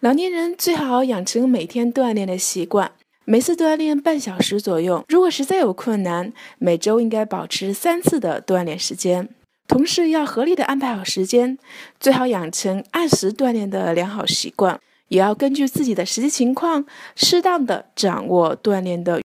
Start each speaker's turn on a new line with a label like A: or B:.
A: 老年人最好养成每天锻炼的习惯每次锻炼半小时左右如果实在有困难每周应该保持三次的锻炼时间。同时要合理的安排好时间最好养成按时锻炼的良好习惯也要根据自己的实际情况适当的掌握锻炼的